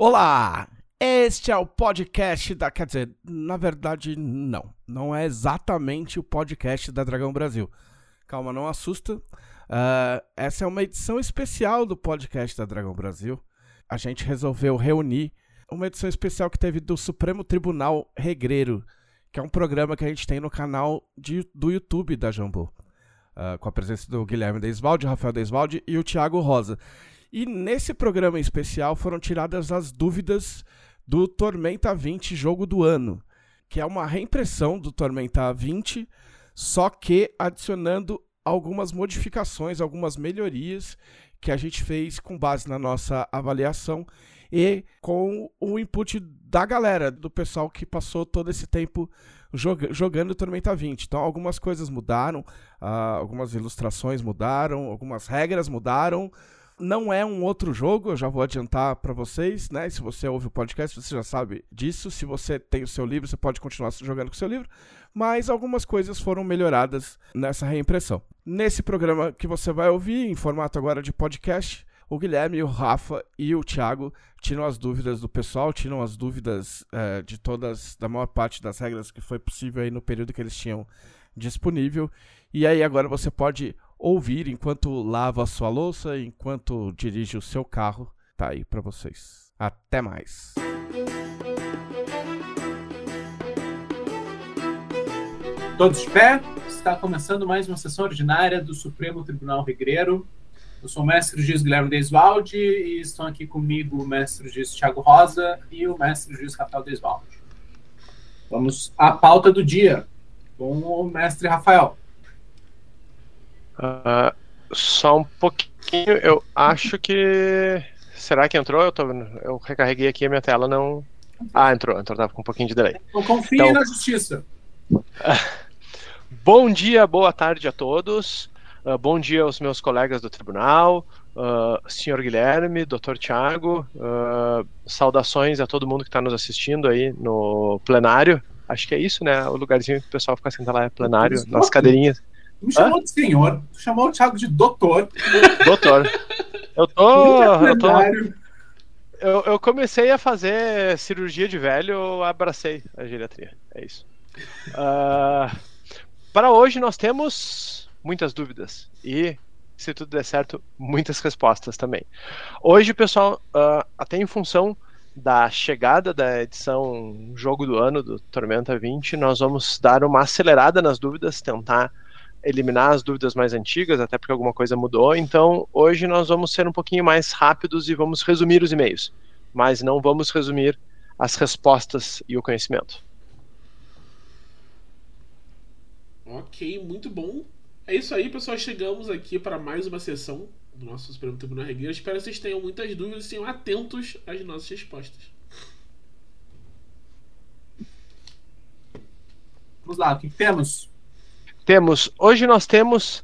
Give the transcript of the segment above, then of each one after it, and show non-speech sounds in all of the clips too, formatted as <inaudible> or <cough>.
Olá! Este é o podcast da. Quer dizer, na verdade, não. Não é exatamente o podcast da Dragão Brasil. Calma, não assusta. Uh, essa é uma edição especial do podcast da Dragão Brasil. A gente resolveu reunir uma edição especial que teve do Supremo Tribunal Regreiro, que é um programa que a gente tem no canal de, do YouTube da Jambu. Uh, com a presença do Guilherme Deisvalde, Rafael Deisvalde e o Thiago Rosa. E nesse programa especial foram tiradas as dúvidas do Tormenta 20 jogo do ano, que é uma reimpressão do Tormenta 20, só que adicionando algumas modificações, algumas melhorias que a gente fez com base na nossa avaliação e com o input da galera, do pessoal que passou todo esse tempo jog jogando Tormenta 20. Então, algumas coisas mudaram, uh, algumas ilustrações mudaram, algumas regras mudaram, não é um outro jogo, eu já vou adiantar para vocês, né? Se você ouve o podcast, você já sabe disso. Se você tem o seu livro, você pode continuar jogando com o seu livro. Mas algumas coisas foram melhoradas nessa reimpressão. Nesse programa que você vai ouvir, em formato agora de podcast, o Guilherme, o Rafa e o Thiago tiram as dúvidas do pessoal, tiram as dúvidas é, de todas, da maior parte das regras que foi possível aí no período que eles tinham disponível. E aí agora você pode ouvir enquanto lava a sua louça, enquanto dirige o seu carro. Tá aí para vocês. Até mais. Todos de pé? Está começando mais uma sessão ordinária do Supremo Tribunal Regreiro. Eu sou o mestre juiz Guilherme Desvalde e estão aqui comigo o mestre juiz Thiago Rosa e o mestre juiz Rafael Desvalde. Vamos à pauta do dia com o mestre Rafael. Uh, só um pouquinho, eu acho que. Será que entrou? Eu, tô... eu recarreguei aqui a minha tela, não. Ah, entrou, entrou, tava com um pouquinho de delay. Então confie então... na justiça. <laughs> bom dia, boa tarde a todos. Uh, bom dia aos meus colegas do tribunal, uh, senhor Guilherme, doutor Tiago. Uh, saudações a todo mundo que está nos assistindo aí no plenário. Acho que é isso, né? O lugarzinho que o pessoal fica sentado lá é plenário, nas cadeirinhas. Me chamou Hã? de senhor, chamou o Thiago de doutor. Doutor. Eu tô. <laughs> Eu, tô eu, eu, comecei a fazer cirurgia de velho, eu abracei a geriatria. É isso. Uh, para hoje nós temos muitas dúvidas e, se tudo der certo, muitas respostas também. Hoje, pessoal, uh, até em função da chegada da edição Jogo do Ano do Tormenta 20, nós vamos dar uma acelerada nas dúvidas, tentar eliminar as dúvidas mais antigas, até porque alguma coisa mudou. Então, hoje nós vamos ser um pouquinho mais rápidos e vamos resumir os e-mails, mas não vamos resumir as respostas e o conhecimento. Ok, muito bom. É isso aí, pessoal. Chegamos aqui para mais uma sessão do nosso Supremo Tribunal Regueiro. Espero que vocês tenham muitas dúvidas e tenham atentos às nossas respostas. Vamos lá, o que temos? Temos, hoje nós temos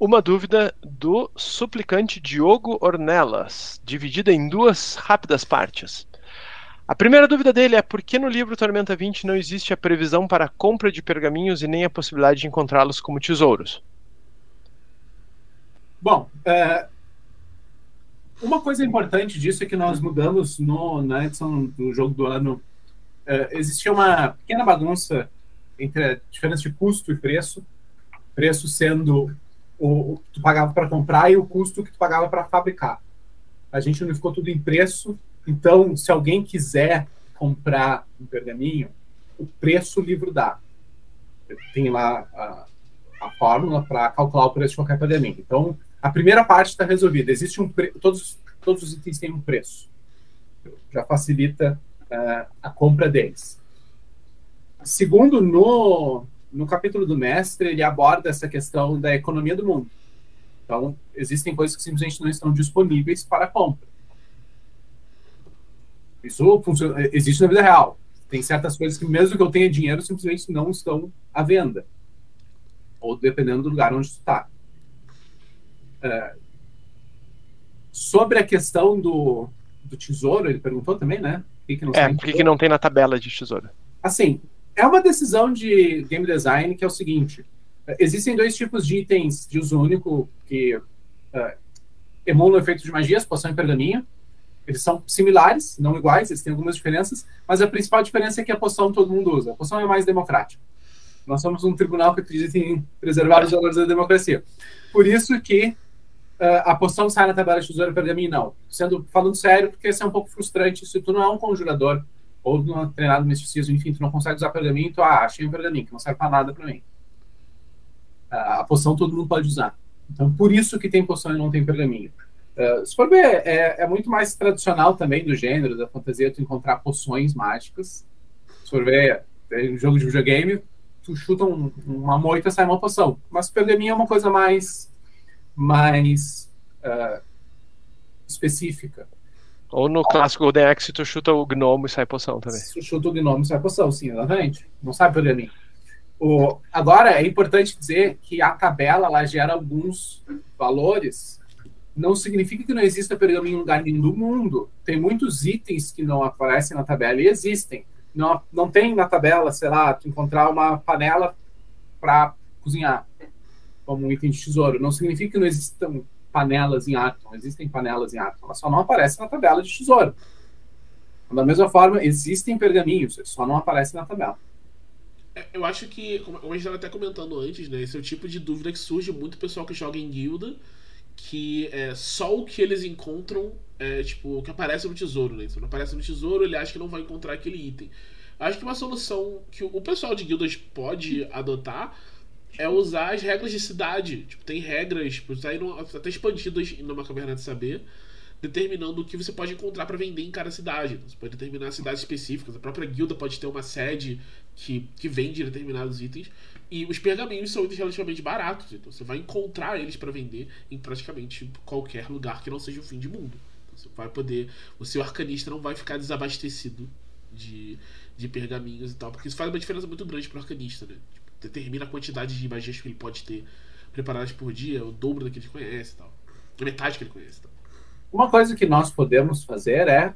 uma dúvida do suplicante Diogo Ornelas, dividida em duas rápidas partes. A primeira dúvida dele é por que no livro Tormenta 20 não existe a previsão para a compra de pergaminhos e nem a possibilidade de encontrá-los como tesouros? Bom, é, uma coisa importante disso é que nós mudamos no, na edição do jogo do ano. É, existia uma pequena bagunça entre a diferença de custo e preço preço sendo o, que tu pagava para comprar e o custo que tu pagava para fabricar. A gente unificou tudo em preço, então se alguém quiser comprar um pergaminho, o preço o livro dá. Tem lá a, a fórmula para calcular o preço de qualquer pergaminho. Então, a primeira parte está resolvida. Existe um pre... todos, todos os itens têm um preço. Já facilita uh, a compra deles. Segundo, no, no capítulo do mestre, ele aborda essa questão da economia do mundo. Então, existem coisas que simplesmente não estão disponíveis para compra. Isso funciona, existe na vida real. Tem certas coisas que, mesmo que eu tenha dinheiro, simplesmente não estão à venda. Ou dependendo do lugar onde está. É, sobre a questão do, do tesouro, ele perguntou também, né? Por que, que é, por que, que não tem na tabela de tesouro? Assim, é uma decisão de game design que é o seguinte: existem dois tipos de itens de uso único que uh, emulam efeitos de magia, poção e pergaminho. Eles são similares, não iguais, eles têm algumas diferenças, mas a principal diferença é que a poção todo mundo usa. A poção é mais democrática. Nós somos um tribunal que acredita em preservar os valores da democracia. Por isso que uh, a poção sai na tabela de tesouro pergaminho, não. Sendo, falando sério, porque isso é um pouco frustrante. Se tu não é um conjurador ou não é treinado no misticismo, enfim, tu não consegue usar pergaminho, tu ah, achei um pergaminho, que não serve para nada para mim. A poção todo mundo pode usar. Então, por isso que tem poção e não tem pergaminho. Uh, se for ver, é, é, muito mais tradicional também do gênero, da fantasia, tu encontrar poções mágicas. Se for ver, em um jogo de videogame, tu chuta um, uma moita, sai uma poção. Mas pergaminho é uma coisa mais, mais uh, específica. Ou no clássico Golden Axe, tu chuta o gnomo e sai poção também. Tu chuta o gnomo e sai poção, sim, exatamente. Não sai pergaminho. O, agora, é importante dizer que a tabela ela gera alguns valores não significa que não exista pergaminho em lugar nenhum do mundo. Tem muitos itens que não aparecem na tabela e existem. Não, não tem na tabela, sei lá, tu encontrar uma panela para cozinhar como um item de tesouro. Não significa que não existam panelas em Arton. Existem panelas em Arton. Elas só não aparecem na tabela de tesouro. Da mesma forma, existem pergaminhos, só não aparecem na tabela. É, eu acho que, como a gente estava até comentando antes, né? Esse é o tipo de dúvida que surge muito pessoal que joga em guilda que é só o que eles encontram é tipo o que aparece no tesouro, né? Se não aparece no tesouro, ele acha que não vai encontrar aquele item. Acho que uma solução que o pessoal de guildas pode adotar é usar as regras de cidade. Tipo, tem regras, tipo, até expandidas numa caverna de saber, determinando o que você pode encontrar para vender em cada cidade. Então, você pode determinar cidades específicas. A própria guilda pode ter uma sede que, que vende determinados itens. E os pergaminhos são itens relativamente baratos, então você vai encontrar eles para vender em praticamente qualquer lugar que não seja o fim de mundo. Então você vai poder. O seu arcanista não vai ficar desabastecido de, de pergaminhos e tal, porque isso faz uma diferença muito grande pro arcanista, né? Tipo, determina a quantidade de magias que ele pode ter preparadas por dia, o dobro da que ele conhece e tal. A metade que ele conhece. Tal. Uma coisa que nós podemos fazer é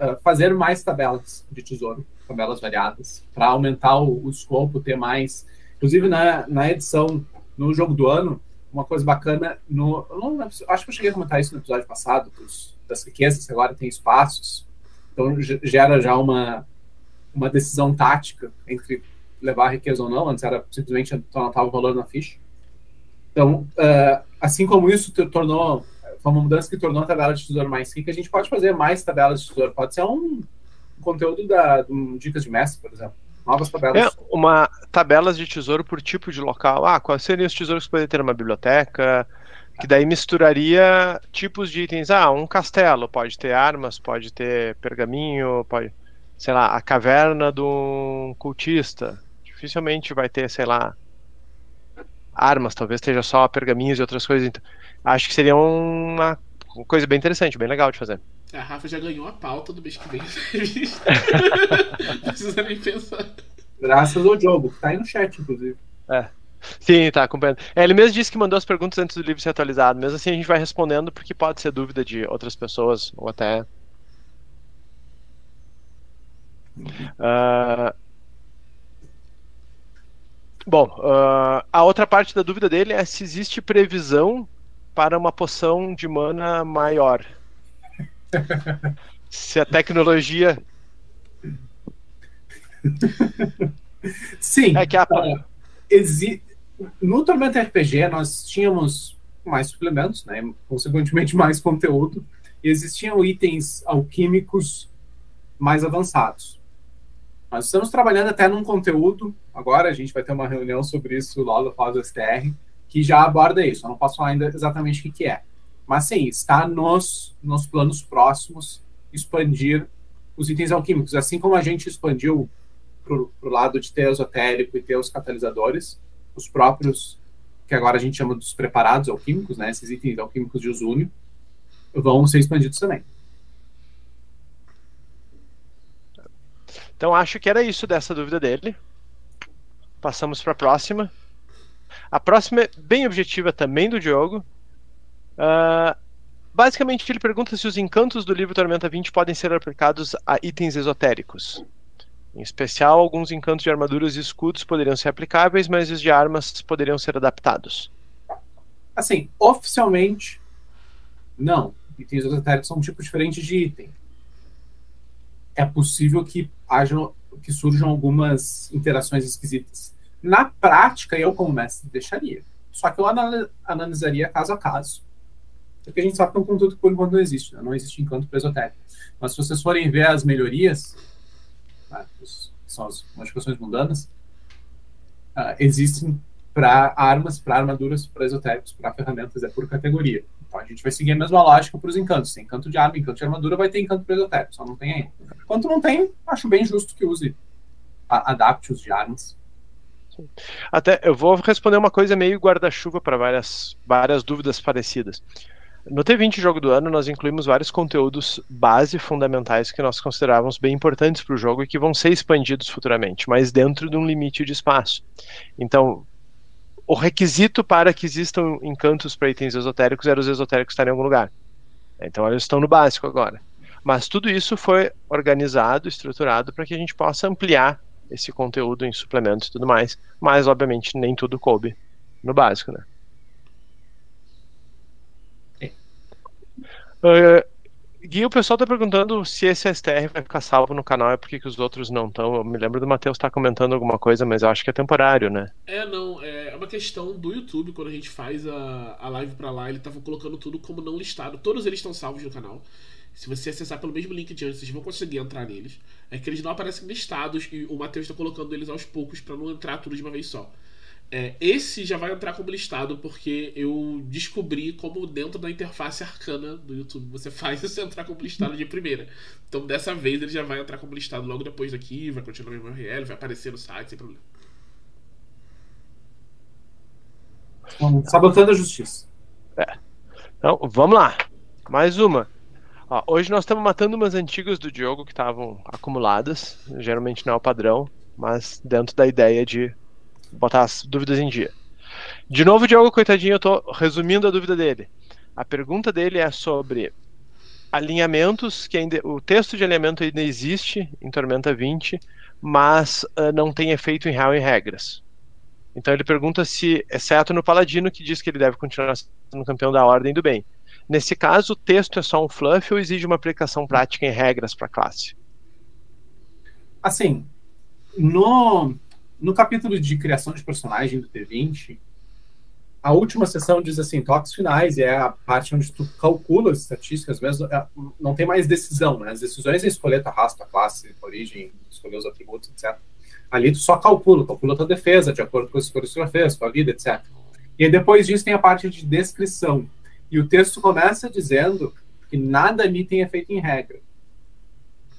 uh, fazer mais tabelas de tesouro, tabelas variadas, para aumentar o, o escopo, ter mais Inclusive, na, na edição, no jogo do ano, uma coisa bacana, no, não, acho que eu cheguei a comentar isso no episódio passado, das riquezas que agora tem espaços, então gera já uma, uma decisão tática entre levar a riqueza ou não, antes era simplesmente anotar o valor na ficha. Então, uh, assim como isso tornou, foi uma mudança que tornou a tabela de tesouro mais rica, a gente pode fazer mais tabelas de tesouro, pode ser um, um conteúdo da, Dicas de Mestre, por exemplo Novas tabelas. É, uma tabelas de tesouro por tipo de local. Ah, quais seriam os tesouros que poderiam ter uma biblioteca? Que daí misturaria tipos de itens. Ah, um castelo pode ter armas, pode ter pergaminho, pode. Sei lá, a caverna de um cultista. Dificilmente vai ter, sei lá, armas, talvez esteja só pergaminhos e outras coisas. Então, acho que seria uma coisa bem interessante, bem legal de fazer. A Rafa já ganhou a pauta do mês que vem. <laughs> Não precisa nem pensar. Graças ao jogo, tá aí no chat, inclusive. É. Sim, tá acompanhando. É, ele mesmo disse que mandou as perguntas antes do livro ser atualizado. Mesmo assim, a gente vai respondendo porque pode ser dúvida de outras pessoas ou até. Uh... Bom, uh... a outra parte da dúvida dele é se existe previsão para uma poção de mana maior. <laughs> Se a tecnologia. Sim. É que a... exi... No Tormenta RPG nós tínhamos mais suplementos, né? consequentemente mais conteúdo, e existiam itens alquímicos mais avançados. Nós estamos trabalhando até num conteúdo, agora a gente vai ter uma reunião sobre isso logo após o STR, que já aborda isso. Eu não posso falar ainda exatamente o que é. Mas sim, está nos, nos planos próximos expandir os itens alquímicos. Assim como a gente expandiu para o lado de ter esotérico e ter os catalisadores, os próprios, que agora a gente chama dos preparados alquímicos, né, esses itens alquímicos de usúnio, vão ser expandidos também. Então acho que era isso dessa dúvida dele. Passamos para a próxima. A próxima é bem objetiva também do Diogo. Uh, basicamente, ele pergunta se os encantos do livro Tormenta 20 podem ser aplicados a itens esotéricos. Em especial, alguns encantos de armaduras e escudos poderiam ser aplicáveis, mas os de armas poderiam ser adaptados. Assim, oficialmente, não. Itens esotéricos são um tipo diferente de item. É possível que haja, que surjam algumas interações esquisitas. Na prática, eu como mestre deixaria. Só que eu analisaria caso a caso. Porque a gente sabe que é um conteúdo que por enquanto não existe, né? não existe encanto para esotérico. Mas se vocês forem ver as melhorias, né, que são as modificações mundanas, uh, existem para armas, para armaduras, para esotéricos, para ferramentas, é por categoria. Então a gente vai seguir a mesma lógica para os encantos. Tem encanto de arma, encanto de armadura, vai ter encanto para esotérico, só não tem ainda. Enquanto não tem, acho bem justo que use adapte-os de armas. Até eu vou responder uma coisa meio guarda-chuva para várias, várias dúvidas parecidas. No T20 Jogo do Ano, nós incluímos vários conteúdos base fundamentais que nós considerávamos bem importantes para o jogo e que vão ser expandidos futuramente, mas dentro de um limite de espaço. Então, o requisito para que existam encantos para itens esotéricos era os esotéricos estarem em algum lugar. Então, eles estão no básico agora. Mas tudo isso foi organizado, estruturado para que a gente possa ampliar esse conteúdo em suplementos e tudo mais. Mas, obviamente, nem tudo coube no básico, né? Uh, Gui, o pessoal tá perguntando se esse STR vai ficar salvo no canal e por que, os outros não estão. Eu me lembro do Matheus estar tá comentando alguma coisa, mas eu acho que é temporário, né? É, não. É uma questão do YouTube, quando a gente faz a, a live pra lá, ele tava colocando tudo como não listado. Todos eles estão salvos no canal. Se você acessar pelo mesmo link de antes, vocês vão conseguir entrar neles. É que eles não aparecem listados e o Matheus está colocando eles aos poucos para não entrar tudo de uma vez só. É, esse já vai entrar como listado porque eu descobri como dentro da interface arcana do YouTube você <laughs> faz isso entrar como listado de primeira. Então dessa vez ele já vai entrar como listado logo depois daqui, vai continuar no URL, vai aparecer no site sem problema. Sabotando a justiça. É. Então, vamos lá. Mais uma. Ó, hoje nós estamos matando umas antigas do Diogo que estavam acumuladas. Geralmente não é o padrão, mas dentro da ideia de botar as dúvidas em dia. De novo, Diogo, coitadinho, eu tô resumindo a dúvida dele. A pergunta dele é sobre alinhamentos, que ainda, o texto de alinhamento ainda existe em Tormenta 20, mas uh, não tem efeito em real em regras. Então ele pergunta se, exceto no Paladino, que diz que ele deve continuar sendo campeão da Ordem do Bem. Nesse caso, o texto é só um fluff ou exige uma aplicação prática em regras para a classe? Assim, no, no capítulo de criação de personagem do T20, a última sessão diz assim, toques finais, e é a parte onde tu calcula as estatísticas mesmo, é, não tem mais decisão, né? As decisões é escolher tua raça, tua classe, tua origem, escolher os atributos, etc. Ali tu só calcula, calcula tua defesa, de acordo com as escolhas que tu fez, tua vida, etc. E depois disso tem a parte de descrição. E o texto começa dizendo que nada ali tem efeito em regra.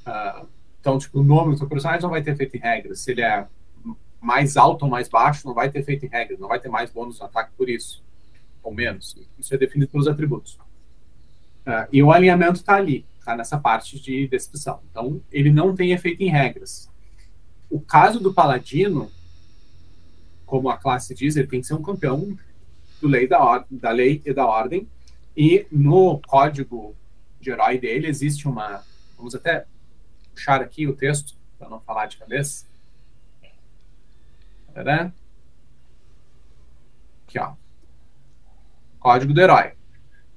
Uh, então, tipo, o nome do seu personagem não vai ter efeito em regra. Se ele é mais alto ou mais baixo, não vai ter efeito em regra, não vai ter mais bônus no ataque por isso, ou menos. Isso é definido pelos atributos. Uh, e o alinhamento está ali, está nessa parte de descrição. Então, ele não tem efeito em regras. O caso do paladino, como a classe diz, ele tem que ser um campeão do lei da, da lei e da ordem. E no código de herói dele existe uma. Vamos até puxar aqui o texto, para não falar de cabeça. Aqui, ó. Código do herói.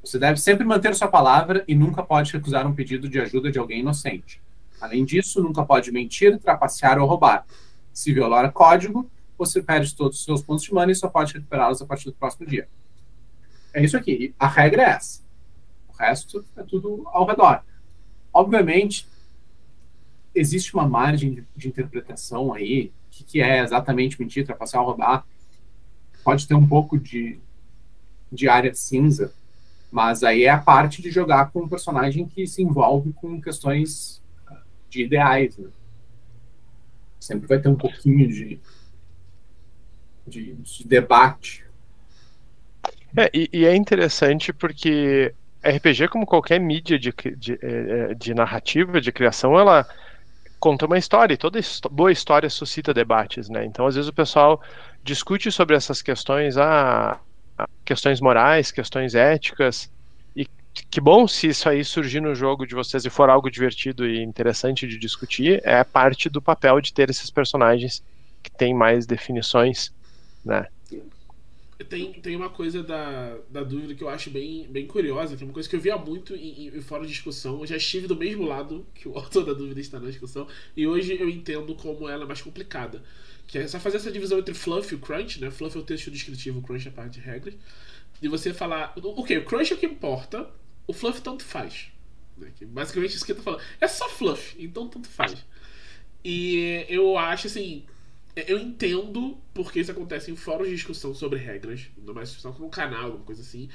Você deve sempre manter sua palavra e nunca pode recusar um pedido de ajuda de alguém inocente. Além disso, nunca pode mentir, trapacear ou roubar. Se violar código, você perde todos os seus pontos de mana e só pode recuperá-los a partir do próximo dia. É isso aqui. A regra é essa. O resto é tudo ao redor. Obviamente, existe uma margem de, de interpretação aí que, que é exatamente mentir, trapacear, roubar. Pode ter um pouco de, de área cinza, mas aí é a parte de jogar com um personagem que se envolve com questões de ideais. Né? Sempre vai ter um pouquinho de, de, de debate. É, e, e, é interessante porque RPG, como qualquer mídia de, de, é, é, de narrativa, de criação, ela conta uma história, e toda boa história suscita debates, né? Então, às vezes o pessoal discute sobre essas questões, ah, questões morais, questões éticas, e que bom se isso aí surgir no jogo de vocês e for algo divertido e interessante de discutir, é parte do papel de ter esses personagens que têm mais definições, né? Tem, tem uma coisa da, da dúvida que eu acho bem, bem curiosa, que é uma coisa que eu via muito em, em fórum de discussão. Eu já estive do mesmo lado que o autor <laughs> da dúvida está na discussão, e hoje eu entendo como ela é mais complicada. Que é só fazer essa divisão entre fluff e o crunch, né? Fluff é o texto descritivo, o crunch é a parte de regras. E você falar, ok, o crunch é o que importa, o fluff tanto faz. Né? Que basicamente isso que eu tô falando. É só fluff, então tanto faz. E eu acho assim eu entendo porque isso acontece em fóruns de discussão sobre regras, mais discussão como um canal, alguma coisa assim,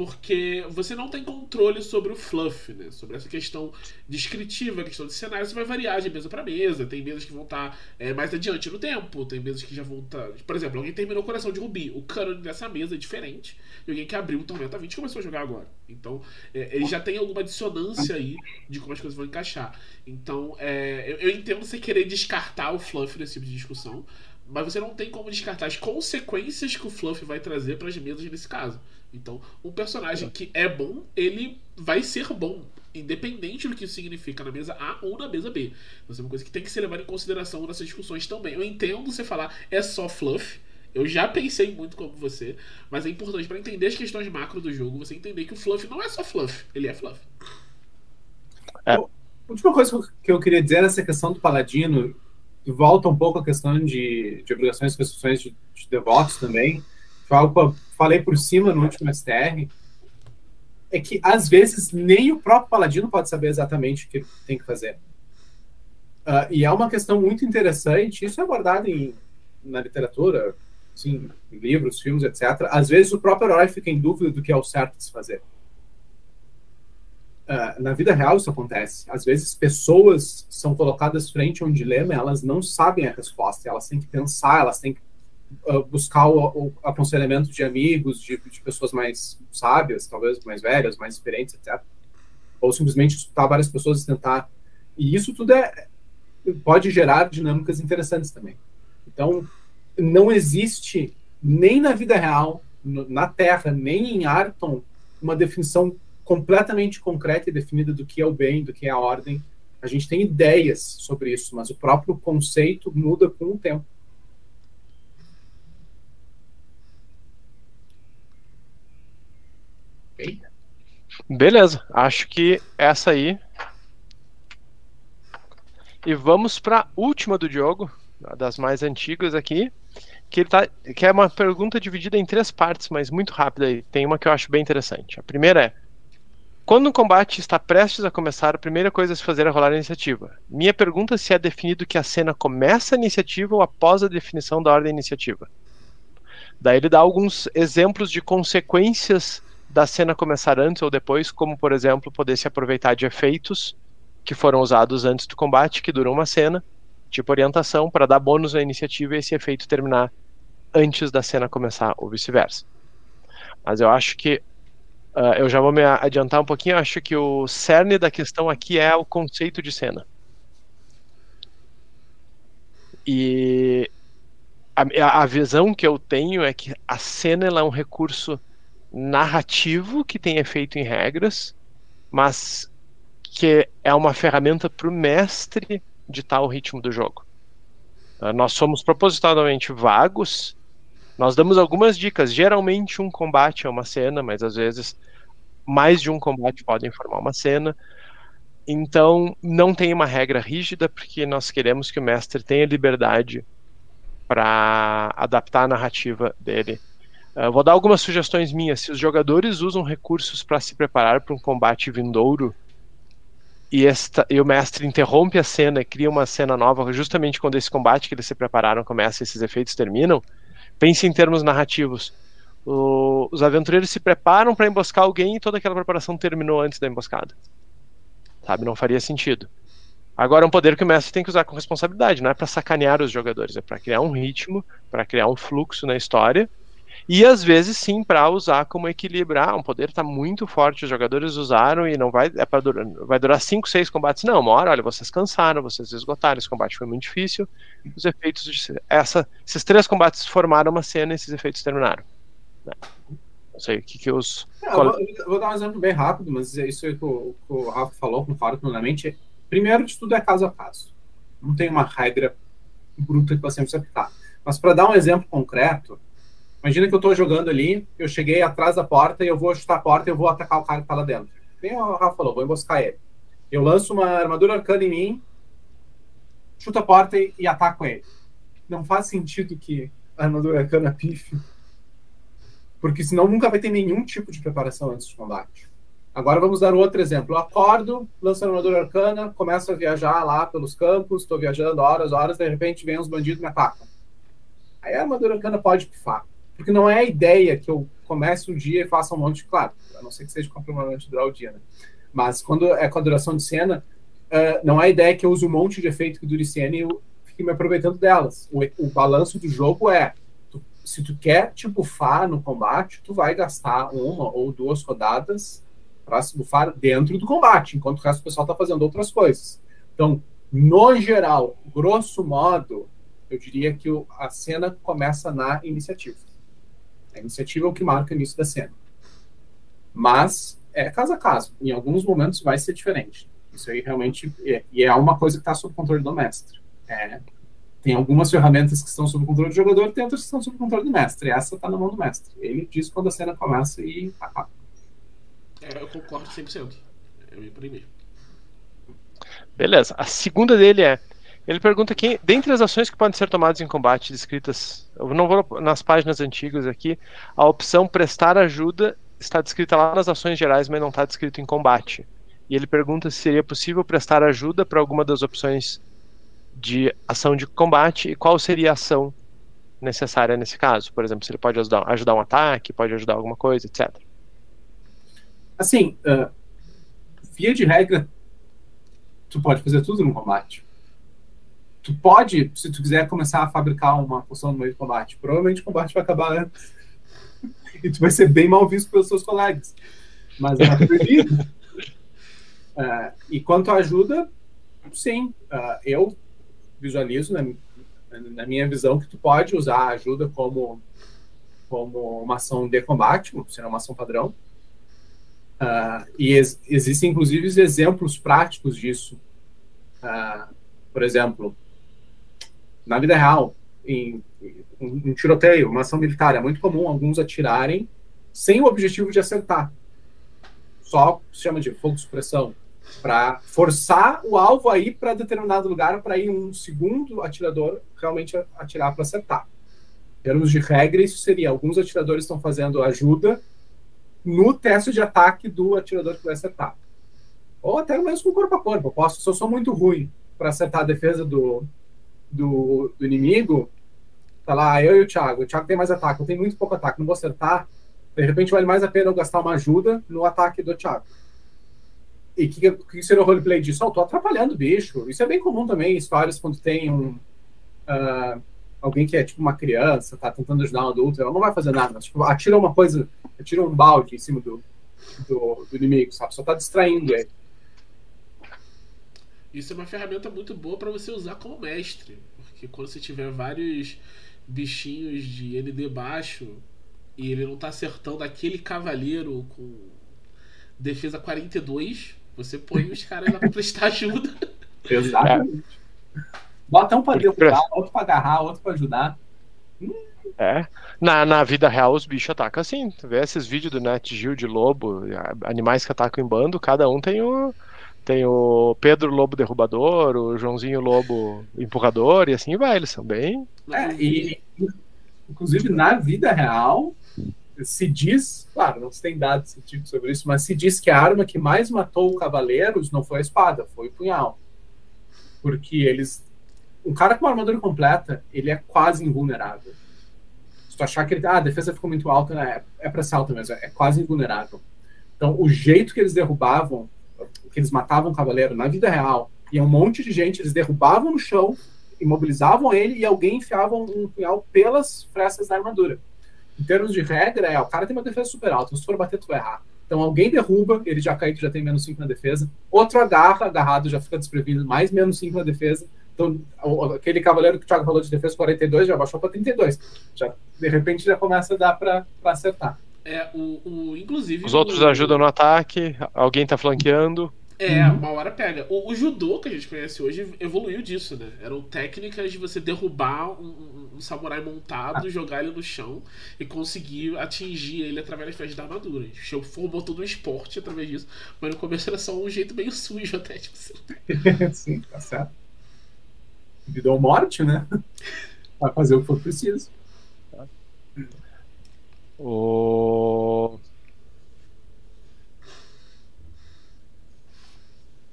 porque você não tem controle sobre o fluff, né? Sobre essa questão descritiva, questão de cenário, você vai variar de mesa para mesa. Tem mesas que vão estar tá, é, mais adiante no tempo, tem mesas que já vão estar. Tá... Por exemplo, alguém terminou Coração de Rubi. O canon dessa mesa é diferente e alguém que abriu o Tormenta 20 começou a jogar agora. Então, é, ele já tem alguma dissonância aí de como as coisas vão encaixar. Então, é, eu, eu entendo você querer descartar o fluff nesse tipo de discussão, mas você não tem como descartar as consequências que o fluff vai trazer para as mesas nesse caso. Então, um personagem que é bom, ele vai ser bom, independente do que isso significa na mesa A ou na mesa B. Então, isso é uma coisa que tem que ser levada em consideração nessas discussões também. Eu entendo você falar é só fluff. Eu já pensei muito como você, mas é importante para entender as questões macro do jogo, você entender que o fluff não é só fluff, ele é fluff. É. A última coisa que eu queria dizer nessa questão do paladino, volta um pouco a questão de, de obrigações e restrições de, de também falei por cima no último STR, é que às vezes nem o próprio Paladino pode saber exatamente o que tem que fazer. Uh, e é uma questão muito interessante, isso é abordado em, na literatura, assim, em livros, filmes, etc. Às vezes o próprio herói fica em dúvida do que é o certo de se fazer. Uh, na vida real isso acontece. Às vezes pessoas são colocadas frente a um dilema, elas não sabem a resposta, elas têm que pensar, elas têm que uh, buscar o, o, aconselhamento de amigos, de, de, pessoas mais sábias, talvez mais velhas, mais experientes, etc. Ou simplesmente escutar várias pessoas e tentar. E isso tudo é, pode gerar dinâmicas interessantes também. Então, não existe nem na vida real, no, na Terra, nem em Arton, uma definição completamente concreta e definida do que é o bem, do que é a ordem. A gente tem ideias sobre isso, mas o próprio conceito muda com o tempo. Beleza, acho que essa aí. E vamos para a última do Diogo, das mais antigas aqui, que ele tá, que é uma pergunta dividida em três partes, mas muito rápida aí. Tem uma que eu acho bem interessante. A primeira é: quando um combate está prestes a começar, a primeira coisa a se fazer é rolar a iniciativa. Minha pergunta é se é definido que a cena começa a iniciativa ou após a definição da ordem iniciativa. Daí ele dá alguns exemplos de consequências da cena começar antes ou depois, como por exemplo poder se aproveitar de efeitos que foram usados antes do combate, que duram uma cena, tipo orientação, para dar bônus à iniciativa e esse efeito terminar antes da cena começar, ou vice-versa. Mas eu acho que uh, eu já vou me adiantar um pouquinho. Acho que o cerne da questão aqui é o conceito de cena. E a, a visão que eu tenho é que a cena é um recurso narrativo que tem efeito em regras, mas que é uma ferramenta para o mestre ditar o ritmo do jogo. Uh, nós somos propositalmente vagos, nós damos algumas dicas. Geralmente, um combate é uma cena, mas às vezes mais de um combate podem formar uma cena. Então, não tem uma regra rígida, porque nós queremos que o mestre tenha liberdade para adaptar a narrativa dele Uh, vou dar algumas sugestões minhas. Se os jogadores usam recursos para se preparar para um combate vindouro e, esta, e o mestre interrompe a cena e cria uma cena nova justamente quando esse combate que eles se prepararam começa e esses efeitos terminam, pense em termos narrativos. O, os aventureiros se preparam para emboscar alguém e toda aquela preparação terminou antes da emboscada. Sabe? Não faria sentido. Agora, é um poder que o mestre tem que usar com responsabilidade, não é para sacanear os jogadores, é para criar um ritmo, para criar um fluxo na história e às vezes sim para usar como equilibrar. Um poder está muito forte, os jogadores usaram e não vai é para durar, vai durar 5, 6 combates. Não, uma hora, olha, vocês cansaram, vocês esgotaram, esse combate foi muito difícil. Os efeitos de, essa, esses três combates formaram uma cena e esses efeitos terminaram. Né? Não sei o que, que os. É, eu, vou, vou, dar um exemplo bem rápido, mas é isso aí que o, que o Rafa falou, concordo plenamente. Primeiro de tudo é caso a caso. Não tem uma regra bruta que você precisa aplicar. Mas para dar um exemplo concreto, Imagina que eu tô jogando ali, eu cheguei atrás da porta e eu vou chutar a porta e eu vou atacar o cara que tá lá dentro. Nem o Rafa falou, vou emboscar ele. Eu lanço uma armadura arcana em mim, chuto a porta e, e ataco ele. Não faz sentido que a armadura arcana pife. Porque senão nunca vai ter nenhum tipo de preparação antes de combate. Agora vamos dar outro exemplo. Eu acordo, lanço a armadura arcana, começo a viajar lá pelos campos, estou viajando horas, horas, de repente vem uns bandidos e me atacam. Aí a armadura arcana pode pifar. Porque não é a ideia que eu comece o dia e faça um monte, claro, a não ser que seja completamente durar o dia, né? Mas quando é com a duração de cena, uh, não é a ideia que eu use um monte de efeito que dure cena e eu fique me aproveitando delas. O, o balanço do jogo é tu, se tu quer te bufar no combate, tu vai gastar uma ou duas rodadas para se bufar dentro do combate, enquanto o resto do pessoal está fazendo outras coisas. Então, no geral, grosso modo, eu diria que o, a cena começa na iniciativa. A iniciativa é o que marca o início da cena. Mas é caso a caso. Em alguns momentos vai ser diferente. Isso aí realmente é, e é uma coisa que está sob controle do mestre. É, tem algumas ferramentas que estão sob controle do jogador, tem outras que estão sob controle do mestre. E essa está na mão do mestre. Ele diz quando a cena começa e acaba. É, eu concordo 100%. É por aí mesmo. Beleza. A segunda dele é. Ele pergunta quem, dentre as ações que podem ser tomadas em combate, descritas, eu não vou nas páginas antigas aqui, a opção prestar ajuda está descrita lá nas ações gerais, mas não está descrito em combate. E ele pergunta se seria possível prestar ajuda para alguma das opções de ação de combate e qual seria a ação necessária nesse caso. Por exemplo, se ele pode ajudar, ajudar um ataque, pode ajudar alguma coisa, etc. Assim, uh, via de regra, tu pode fazer tudo no combate. Tu pode, se tu quiser começar a fabricar uma poção no meio do combate, provavelmente o combate vai acabar antes <laughs> e tu vai ser bem mal visto pelos seus colegas. Mas <laughs> é proibido. uh, e quanto à ajuda, sim, uh, eu visualizo na, na, minha visão que tu pode usar a ajuda como, como uma ação de combate, será uma ação padrão. Uh, e ex existem, inclusive, exemplos práticos disso. Uh, por exemplo, na vida real, em um, tiroteio, uma ação militar. É muito comum alguns atirarem sem o objetivo de acertar. Só se chama de fogo de supressão. Para forçar o alvo a ir para determinado lugar, para ir um segundo atirador realmente atirar para acertar. Em termos de regra, isso seria: alguns atiradores estão fazendo ajuda no teste de ataque do atirador que vai acertar. Ou até mesmo com corpo a corpo. Eu posso, se eu sou muito ruim para acertar a defesa do, do, do inimigo, tá lá, eu e o Thiago. O Thiago tem mais ataque, eu tenho muito pouco ataque, não vou acertar. De repente vale mais a pena eu gastar uma ajuda no ataque do Thiago. E o que, que seria o roleplay disso? Oh, tô atrapalhando o bicho. Isso é bem comum também em histórias quando tem um. Uh, alguém que é tipo uma criança, tá tentando ajudar um adulto, ela não vai fazer nada. Tipo, atira uma coisa, atira um balde em cima do, do, do inimigo, sabe? Só tá distraindo ele. Isso é uma ferramenta muito boa para você usar como mestre. Porque quando você tiver vários bichinhos de ND baixo e ele não tá acertando aquele cavaleiro com defesa 42, você põe os caras lá pra prestar ajuda. <laughs> Exatamente. Bota um pra derrubar, outro pra agarrar, outro pra ajudar. É. Na, na vida real, os bichos atacam assim. Tu vê esses vídeos do Net Gil de lobo, animais que atacam em bando, cada um tem o. Tem o Pedro Lobo Derrubador, o Joãozinho Lobo Empurrador, e assim vai, eles são bem. É, e inclusive na vida real, se diz, claro, não se tem dados científicos sobre isso, mas se diz que a arma que mais matou cavaleiros não foi a espada, foi o punhal. Porque eles. Um cara com uma armadura completa, ele é quase invulnerável. Se tu achar que ele. Ah, a defesa ficou muito alta, né? é, pra ser alta mesmo, é quase invulnerável. Então, o jeito que eles derrubavam que eles matavam o cavaleiro na vida real, e um monte de gente, eles derrubavam no chão, imobilizavam ele e alguém enfiava um punhal pelas frestas da armadura. Em termos de regra, é, o cara tem uma defesa super alta, se for bater, tu vai errar. Então alguém derruba, ele já cai, que já tem menos 5 na defesa. Outro agarra, agarrado, já fica desprevido, mais menos 5 na defesa. Então, aquele cavaleiro que o Thiago falou de defesa 42 já baixou para 32. Já, de repente já começa a dar para acertar. É, o, o, inclusive. Os outros o, ajudam no ataque, alguém tá flanqueando. É, uhum. uma hora pega. O, o, judô que a gente conhece hoje evoluiu disso, né? Eram técnicas de você derrubar um, um, samurai montado, ah. jogar ele no chão e conseguir atingir ele através das da armadura. A gente formou todo um esporte através disso, mas no começo era só um jeito meio sujo até, tipo assim. <laughs> Sim, tá certo. Vida ou morte, né? Vai fazer o que for preciso. O...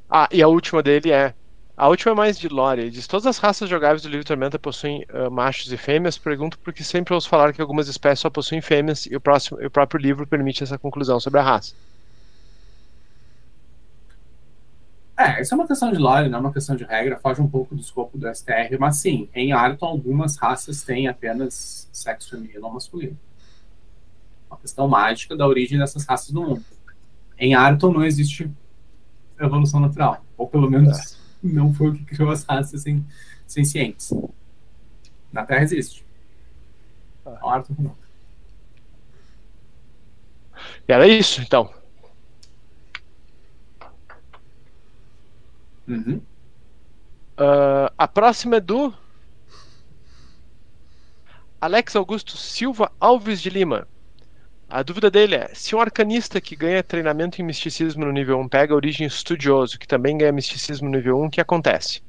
Ah, e a última dele é. A última é mais de lore. Ele diz: Todas as raças jogáveis do livro Tormenta possuem uh, machos e fêmeas. Pergunto porque sempre ouço falar que algumas espécies só possuem fêmeas e o, próximo, e o próprio livro permite essa conclusão sobre a raça. É, isso é uma questão de lore, não é uma questão de regra, foge um pouco do escopo do STR, mas sim, em Arton algumas raças têm apenas sexo feminino ou masculino. Uma questão mágica da origem dessas raças no mundo. Em Arton não existe evolução natural. Ou pelo menos é. não foi o que criou as raças sem, cientes. Na Terra existe. É. Arthur não. E era isso, então. Uhum. Uh, a próxima é do Alex Augusto Silva Alves de Lima. A dúvida dele é: se um arcanista que ganha treinamento em misticismo no nível 1 pega origem estudioso, que também ganha misticismo no nível 1, o que acontece?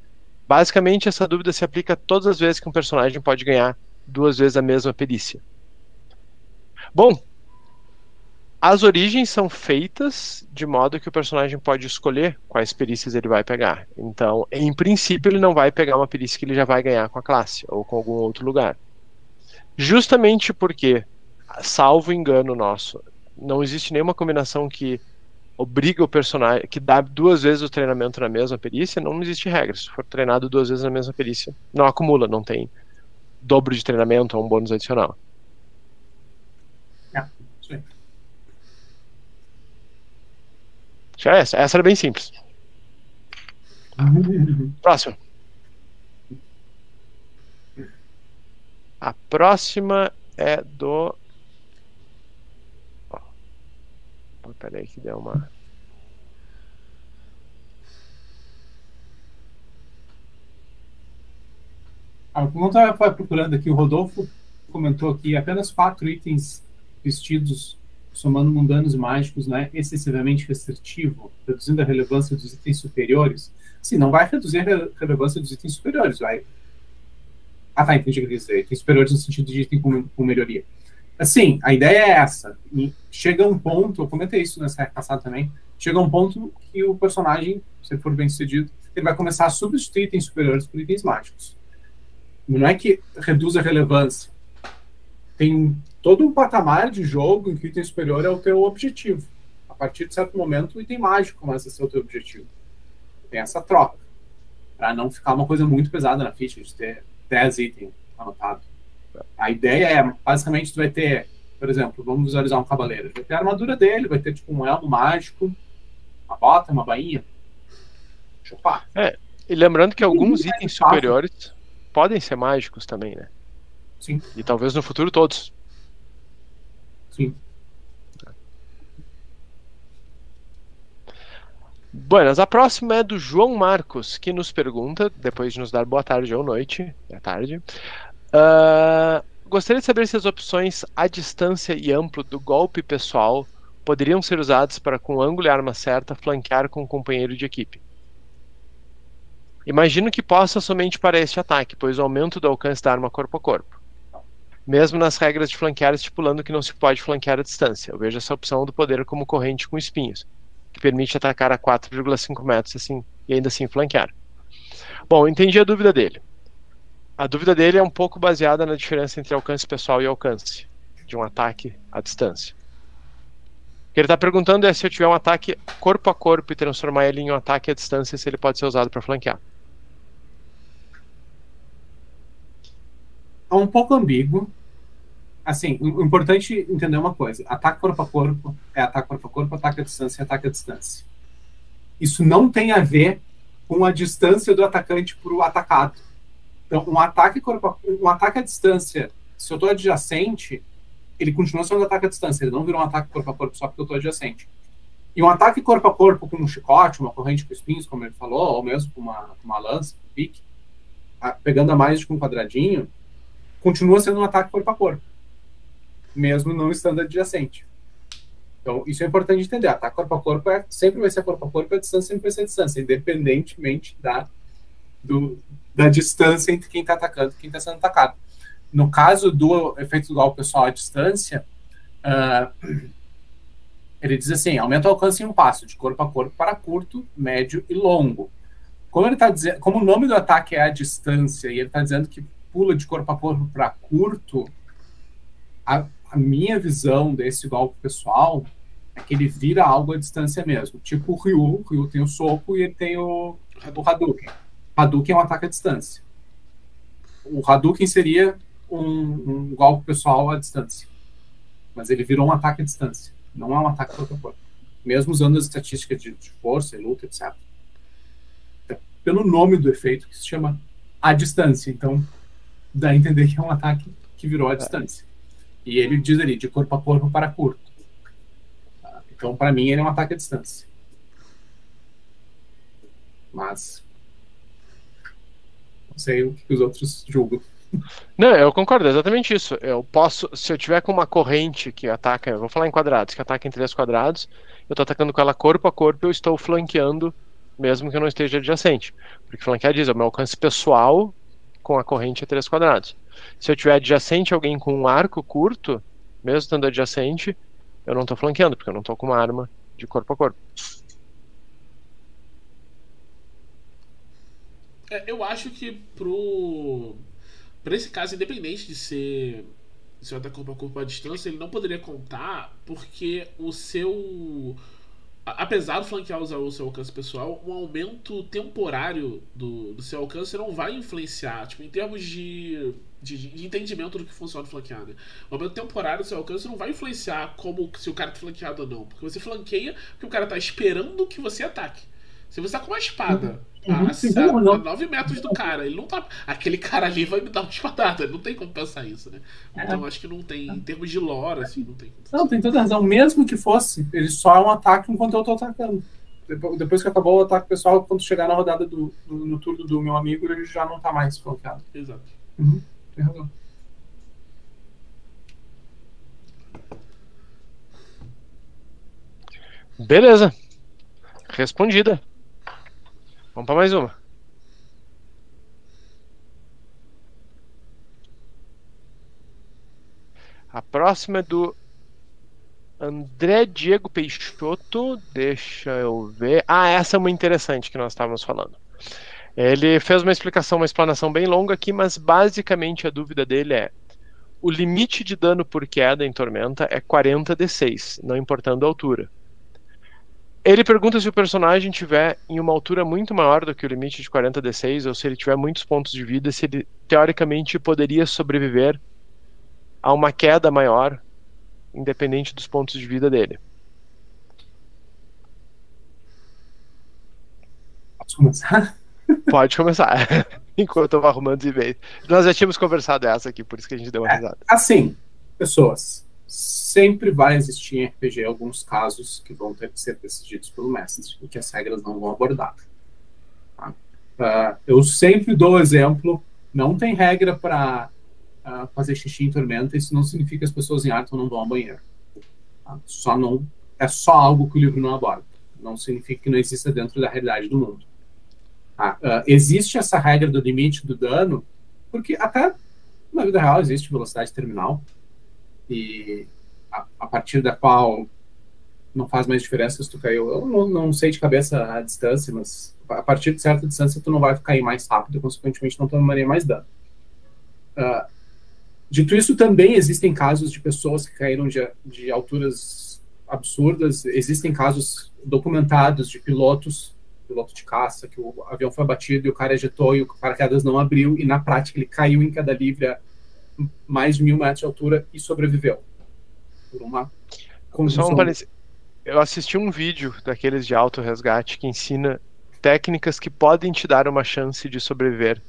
Basicamente, essa dúvida se aplica todas as vezes que um personagem pode ganhar duas vezes a mesma perícia. Bom, as origens são feitas de modo que o personagem pode escolher quais perícias ele vai pegar. Então, em princípio, ele não vai pegar uma perícia que ele já vai ganhar com a classe ou com algum outro lugar. Justamente porque salvo engano nosso, não existe nenhuma combinação que obriga o personagem, que dá duas vezes o treinamento na mesma perícia, não existe regra. Se for treinado duas vezes na mesma perícia, não acumula, não tem dobro de treinamento ou um bônus adicional. É, sim. Essa, essa era bem simples. <laughs> Próximo. A próxima é do Peraí que deu uma. Ah, como eu estava procurando aqui, o Rodolfo comentou aqui apenas quatro itens vestidos somando mundanos mágicos não é excessivamente restritivo, reduzindo a relevância dos itens superiores. Sim, não vai reduzir a relevância dos itens superiores, vai. Ah, tá, entendi o que dizer. Itens superiores no sentido de item com melhoria. Assim, a ideia é essa. Chega um ponto, eu comentei isso nessa passada também, chega um ponto que o personagem, se for bem sucedido, ele vai começar a substituir itens superiores por itens mágicos. Não é que reduz a relevância. Tem todo um patamar de jogo em que o item superior é o teu objetivo. A partir de certo momento, o item mágico começa a ser o teu objetivo. Tem essa troca. Para não ficar uma coisa muito pesada na ficha, de ter 10 itens anotados. A ideia é, basicamente, tu vai ter, por exemplo, vamos visualizar um cavaleiro. Vai ter a armadura dele, vai ter tipo um elmo mágico, uma bota, uma bainha. Chupar. É, e lembrando que alguns itens superiores podem ser mágicos também, né? Sim. E talvez no futuro todos. Sim. Buenas, a próxima é do João Marcos, que nos pergunta, depois de nos dar boa tarde ou noite, é tarde, Uh, gostaria de saber se as opções à distância e amplo do golpe pessoal poderiam ser usadas para, com ângulo e arma certa, flanquear com um companheiro de equipe. Imagino que possa somente para este ataque, pois o aumento do alcance da arma corpo a corpo. Mesmo nas regras de flanquear estipulando que não se pode flanquear à distância, eu vejo essa opção do poder como corrente com espinhos, que permite atacar a 4,5 metros assim, e ainda assim flanquear. Bom, entendi a dúvida dele. A dúvida dele é um pouco baseada na diferença entre alcance pessoal e alcance de um ataque à distância. O que ele está perguntando é se eu tiver um ataque corpo a corpo e transformar ele em um ataque à distância, se ele pode ser usado para flanquear. É um pouco ambíguo. Assim, o importante entender uma coisa: ataque corpo a corpo é ataque corpo a corpo, ataque à distância é ataque à distância. Isso não tem a ver com a distância do atacante para o atacado então, um ataque, corpo, um ataque à distância, se eu estou adjacente, ele continua sendo um ataque à distância, ele não virou um ataque corpo a corpo só porque eu estou adjacente. E um ataque corpo a corpo com um chicote, uma corrente com espinhos, como ele falou, ou mesmo com uma, uma lança, um pique, pegando a mais de um quadradinho, continua sendo um ataque corpo a corpo, mesmo não estando adjacente. Então, isso é importante entender. Ataque corpo a corpo é, sempre vai ser corpo a corpo, a distância sempre vai ser a distância, independentemente da, do, da distância entre quem está atacando e quem está sendo atacado. No caso do efeito do golpe pessoal à distância, uh, ele diz assim: aumenta o alcance em um passo, de corpo a corpo para curto, médio e longo. Como ele está dizendo, como o nome do ataque é a distância e ele está dizendo que pula de corpo a corpo para curto, a, a, minha visão desse golpe pessoal é que ele vira algo à distância mesmo. Tipo o Ryu, o Ryu tem o soco e ele tem o, o Hadouken. Hadouken é um ataque à distância. O Hadouken seria um, um golpe pessoal à distância. Mas ele virou um ataque à distância. Não é um ataque corpo a corpo. Mesmo usando as estatísticas de, de força e luta, etc. É pelo nome do efeito, que se chama a distância. Então, dá a entender que é um ataque que virou a distância. E ele diz ali, de corpo a corpo para curto. Então, para mim, ele é um ataque à distância. Mas. Sei o que os outros julgam. Não, eu concordo, é exatamente isso. Eu posso, se eu tiver com uma corrente que ataca, vou falar em quadrados, que ataca em três quadrados, eu estou atacando com ela corpo a corpo, eu estou flanqueando, mesmo que eu não esteja adjacente. Porque flanquear diz, é o meu alcance pessoal com a corrente a três quadrados. Se eu tiver adjacente alguém com um arco curto, mesmo estando adjacente, eu não estou flanqueando, porque eu não estou com uma arma de corpo a corpo. É, eu acho que pro para esse caso, independente de ser se ataque corpo a corpo à distância, ele não poderia contar porque o seu. Apesar do flanquear usar o seu alcance pessoal, um aumento temporário do, do seu alcance não vai influenciar, tipo, em termos de, de, de entendimento do que funciona o flanquear. Né? O aumento temporário do seu alcance não vai influenciar como se o cara tá flanqueado ou não. Porque você flanqueia porque o cara tá esperando que você ataque. Se você tá com uma espada uhum. a, a, a 9 metros do cara, ele não tá. Aquele cara ali vai me dar uma espadada. Não tem como pensar isso, né? É. Então acho que não tem, em termos de lore, assim, não tem como. Não, tem toda razão. Mesmo que fosse, ele só é um ataque enquanto eu tô atacando. Depois que acabou o ataque pessoal, quando chegar na rodada do, do no turno do meu amigo, ele já não tá mais flanqueado. Exato. Uhum. Tem razão. Beleza. Respondida. Vamos para mais uma. A próxima é do André Diego Peixoto. Deixa eu ver. Ah, essa é uma interessante que nós estávamos falando. Ele fez uma explicação, uma explanação bem longa aqui, mas basicamente a dúvida dele é: o limite de dano por queda em tormenta é 40 d6, não importando a altura. Ele pergunta se o personagem tiver em uma altura muito maior do que o limite de 40 D6, ou se ele tiver muitos pontos de vida, se ele teoricamente poderia sobreviver a uma queda maior, independente dos pontos de vida dele. Posso começar? <laughs> Pode começar. <laughs> Enquanto eu vou arrumando os e-mails. Nós já tínhamos conversado essa aqui, por isso que a gente deu uma é, risada. Assim, pessoas sempre vai existir em RPG alguns casos que vão ter que ser decididos pelo mestre e que as regras não vão abordar. Tá? Uh, eu sempre dou exemplo, não tem regra para uh, ah, fazer xixi em tormenta, isso não significa que as pessoas em Arthur não vão ao banheiro. Tá? Só não, é só algo que o livro não aborda. Não significa que não exista dentro da realidade do mundo. Tá? Uh, existe essa regra do limite do dano, porque até na vida real existe velocidade terminal e a, partir da qual não faz mais diferença se tu caiu. Eu não, não, sei de cabeça a distância, mas a partir de certa distância tu não vai cair mais rápido consequentemente, não tomaria mais dano. Uh, dito isso, também existem casos de pessoas que caíram de, de alturas absurdas. Existem casos documentados de pilotos, piloto de caça, que o avião foi abatido e o cara ejetou e o paraquedas não abriu e na prática ele caiu em queda livre a mais de mil metros de altura e sobreviveu. Por uma condição... Eu assisti um vídeo daqueles de auto resgate que ensina técnicas que podem te dar uma chance de sobreviver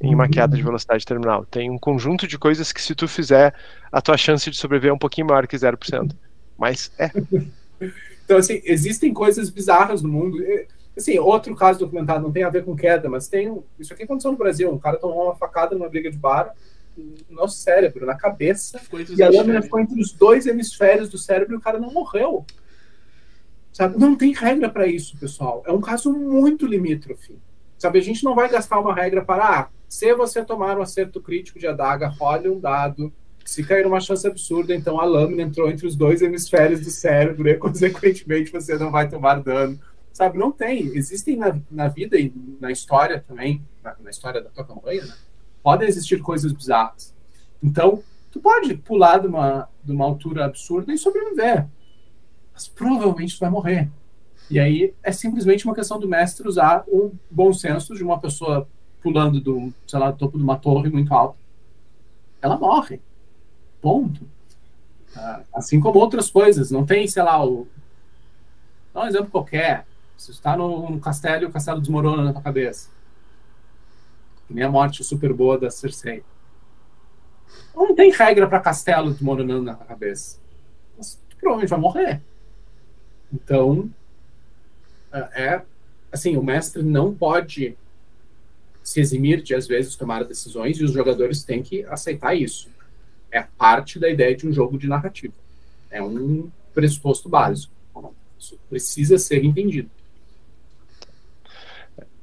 em uma queda de uhum. velocidade terminal. Tem um conjunto de coisas que se tu fizer, a tua chance de sobreviver é um pouquinho maior que 0%. Mas é. <laughs> Então, assim, existem coisas bizarras no mundo. Assim, outro caso documentado não tem a ver com queda, mas tem. Isso aqui aconteceu no Brasil. Um cara tomou uma facada numa briga de bar no nosso cérebro, na cabeça. E a lâmina ficou entre os dois hemisférios do cérebro e o cara não morreu. Sabe? Não tem regra para isso, pessoal. É um caso muito limítrofe. Sabe, a gente não vai gastar uma regra para, ah, se você tomar um acerto crítico de adaga, role um dado. Se cair uma chance absurda, então a lâmina entrou entre os dois hemisférios do cérebro e, consequentemente, você não vai tomar dano. Sabe, não tem. Existem na, na vida e na história também, na, na história da tua campanha, né? Podem existir coisas bizarras. Então, tu pode pular de uma, de uma altura absurda e sobreviver. Mas provavelmente tu vai morrer. E aí é simplesmente uma questão do mestre usar o bom senso de uma pessoa pulando do, sei lá, do topo de uma torre muito alta. Ela morre. Ponto. Ah, assim como outras coisas. Não tem, sei lá, o. Dá um exemplo qualquer. Você está num castelo e o castelo desmorona na tua cabeça. Nem a morte super boa da Cersei. Não tem regra para castelo desmoronando na cabeça. Mas tu provavelmente vai morrer. Então, é, é assim, o mestre não pode se eximir de às vezes tomar decisões e os jogadores têm que aceitar isso. É parte da ideia de um jogo de narrativa. É um pressuposto básico. Isso precisa ser entendido.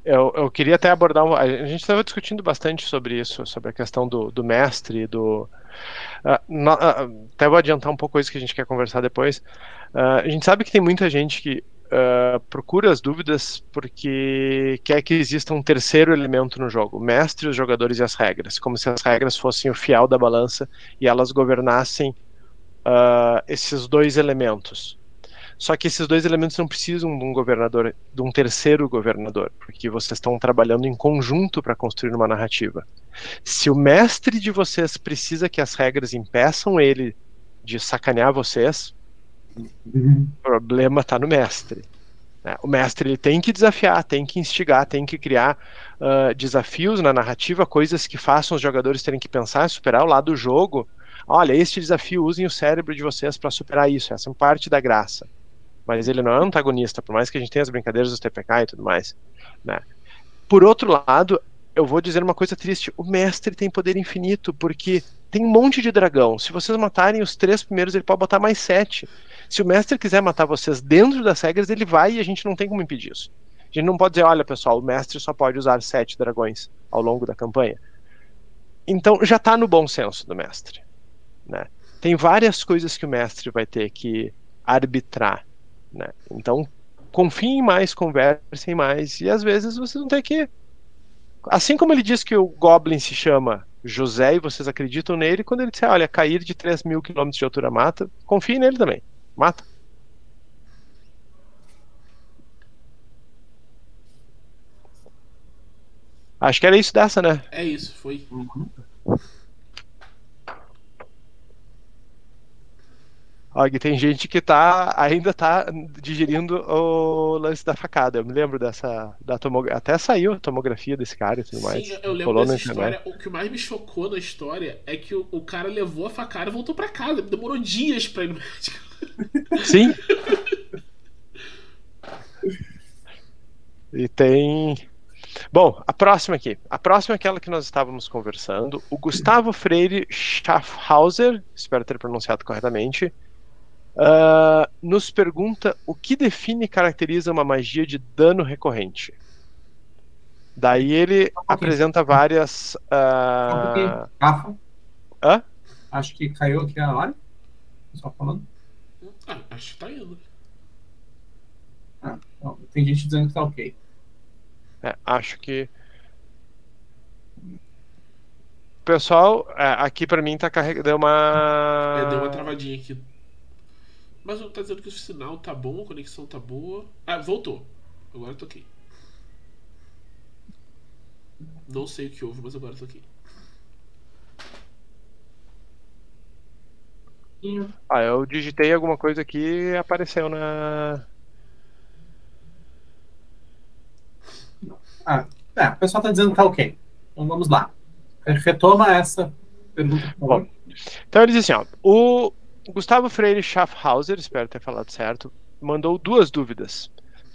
Eu, eu queria até abordar. a gente estava discutindo bastante sobre isso, sobre a questão do, do mestre, do. Uh, uh, até vou adiantar um pouco isso que a gente quer conversar depois. Uh, a gente sabe que tem muita gente que procura as dúvidas porque quer que exista um terceiro elemento no jogo: o mestre, os jogadores e as regras. Como se as regras fossem o fiel da balança e elas governassem esses dois elementos. Só que esses dois elementos não precisam de um governador, de um terceiro governador, porque vocês estão trabalhando em conjunto para construir uma narrativa. Se o mestre de vocês precisa que as regras impeçam ele de sacanear vocês, uhum. o problema está no mestre. Né? O mestre ele tem que desafiar, tem que instigar, tem que criar uh, desafios na narrativa, coisas que façam os jogadores terem que pensar, superar o lado do jogo. Olha, este desafio, usem o cérebro de vocês para superar isso. Essa é parte da graça mas ele não é antagonista, por mais que a gente tenha as brincadeiras dos TPK e tudo mais. Né? Por outro lado, eu vou dizer uma coisa triste: o mestre tem poder infinito, porque tem um monte de dragão. Se vocês matarem os três primeiros, ele pode botar mais sete. Se o mestre quiser matar vocês dentro das regras, ele vai e a gente não tem como impedir isso. A gente não pode dizer, olha pessoal, o mestre só pode usar sete dragões ao longo da campanha. Então já está no bom senso do mestre. Né? Tem várias coisas que o mestre vai ter que arbitrar. Né? Então, confiem mais, conversem mais, e às vezes vocês vão ter que. Assim como ele diz que o Goblin se chama José e vocês acreditam nele, quando ele disser, olha, cair de 3 mil quilômetros de altura mata, confiem nele também. Mata. Acho que era isso dessa, né? É isso, foi. Uhum. Og, tem gente que tá, ainda tá digerindo o lance da facada. Eu me lembro dessa. Da tomografia. Até saiu a tomografia desse cara e tudo mais. Sim, eu lembro dessa história. O que mais me chocou na história é que o, o cara levou a facada e voltou para casa. Demorou dias pra ir no médico. Sim. <laughs> e tem. Bom, a próxima aqui. A próxima é aquela que nós estávamos conversando. O Gustavo Freire Schaffhauser, espero ter pronunciado corretamente, Uh, nos pergunta o que define e caracteriza uma magia de dano recorrente. Daí ele apresenta várias. Uh... Rafa? Hã? Acho que caiu aqui a hora. Só falando. Ah, acho que tá indo. Ah, não, tem gente dizendo que tá ok. É, acho que. Pessoal, é, aqui pra mim tá carregando. Deu uma. É, deu uma travadinha aqui. Mas tá dizendo que o sinal tá bom, a conexão tá boa. Ah, voltou. Agora eu tô aqui. Não sei o que houve, mas agora eu tô aqui. Ah, eu digitei alguma coisa aqui e apareceu na. Ah, é, o pessoal tá dizendo que tá ok. Então vamos lá. Retoma essa pergunta. Bom, então ele diz assim: ó, o, Gustavo Freire Schaffhauser, espero ter falado certo, mandou duas dúvidas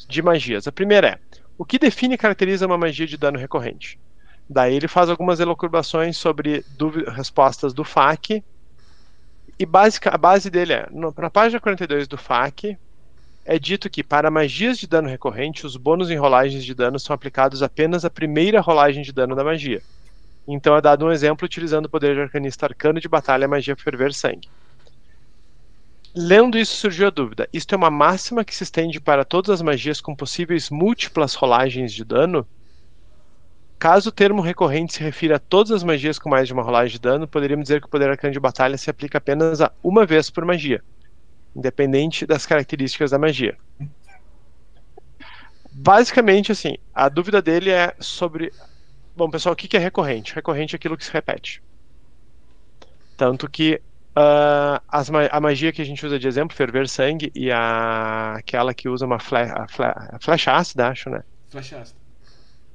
de magias. A primeira é: o que define e caracteriza uma magia de dano recorrente? Daí ele faz algumas elucubrações sobre respostas do FAQ. E a base dele é: no, na página 42 do FAQ, é dito que para magias de dano recorrente, os bônus em rolagens de dano são aplicados apenas à primeira rolagem de dano da magia. Então é dado um exemplo utilizando o poder de arcanista arcano de batalha magia ferver sangue. Lendo isso surgiu a dúvida: isto é uma máxima que se estende para todas as magias com possíveis múltiplas rolagens de dano? Caso o termo recorrente se refira a todas as magias com mais de uma rolagem de dano, poderíamos dizer que o poder arcano de batalha se aplica apenas a uma vez por magia independente das características da magia. Basicamente, assim, a dúvida dele é sobre. Bom, pessoal, o que é recorrente? Recorrente é aquilo que se repete. Tanto que uh, as, a magia que a gente usa de exemplo, ferver sangue, e a, aquela que usa uma fle, a fle, a flecha ácida, acho, né? Flecha ácida.